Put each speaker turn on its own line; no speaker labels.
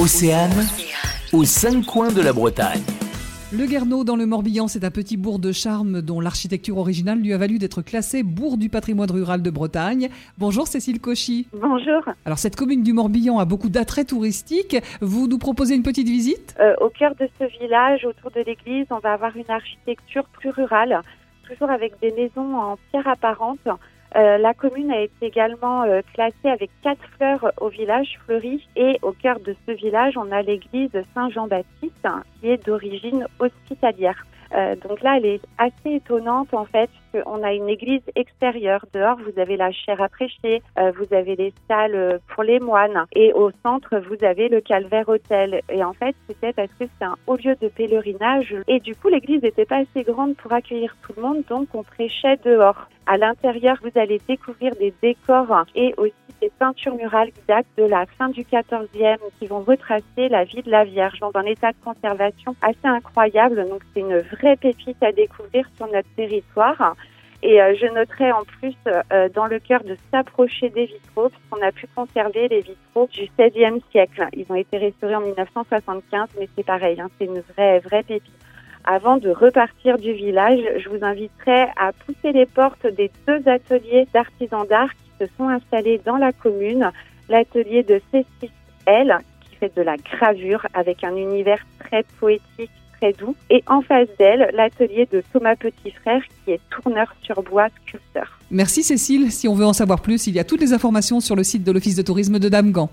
Océane, aux cinq coins de la Bretagne.
Le Guerneau dans le Morbihan, c'est un petit bourg de charme dont l'architecture originale lui a valu d'être classé bourg du patrimoine rural de Bretagne. Bonjour Cécile Cauchy.
Bonjour.
Alors cette commune du Morbihan a beaucoup d'attraits touristiques. Vous nous proposez une petite visite?
Euh, au cœur de ce village, autour de l'église, on va avoir une architecture plus rurale, toujours avec des maisons en pierre apparente. Euh, la commune a été également euh, classée avec quatre fleurs au village fleuri et au cœur de ce village, on a l'église Saint-Jean-Baptiste hein, qui est d'origine hospitalière. Euh, donc là, elle est assez étonnante en fait, on a une église extérieure. Dehors, vous avez la chaire à prêcher, euh, vous avez les salles pour les moines et au centre, vous avez le calvaire hôtel. Et en fait, c'était parce que c'est un haut lieu de pèlerinage et du coup, l'église n'était pas assez grande pour accueillir tout le monde, donc on prêchait dehors. À l'intérieur, vous allez découvrir des décors et aussi des peintures murales qui datent de la fin du 14e qui vont retracer la vie de la Vierge dans un état de conservation assez incroyable. Donc c'est une vraie pépite à découvrir sur notre territoire. Et euh, je noterai en plus euh, dans le cœur de s'approcher des vitraux, puisqu'on a pu conserver les vitraux du XVIe siècle. Ils ont été restaurés en 1975, mais c'est pareil, hein, c'est une vraie, vraie pépite. Avant de repartir du village, je vous inviterai à pousser les portes des deux ateliers d'artisans d'art qui se sont installés dans la commune. L'atelier de Cécile L, qui fait de la gravure avec un univers très poétique, très doux. Et en face d'elle, l'atelier de Thomas Petit Frère, qui est tourneur sur bois, sculpteur.
Merci Cécile. Si on veut en savoir plus, il y a toutes les informations sur le site de l'Office de tourisme de Damgan.